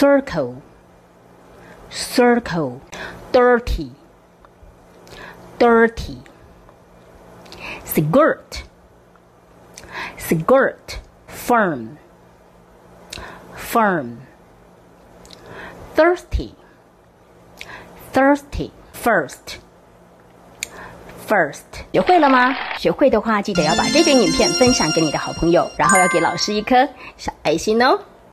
circle, circle, dirty, dirty, skirt, skirt, firm, firm, thirsty, thirsty, first. First，学会了吗？学会的话，记得要把这段影片分享给你的好朋友，然后要给老师一颗小爱心哦。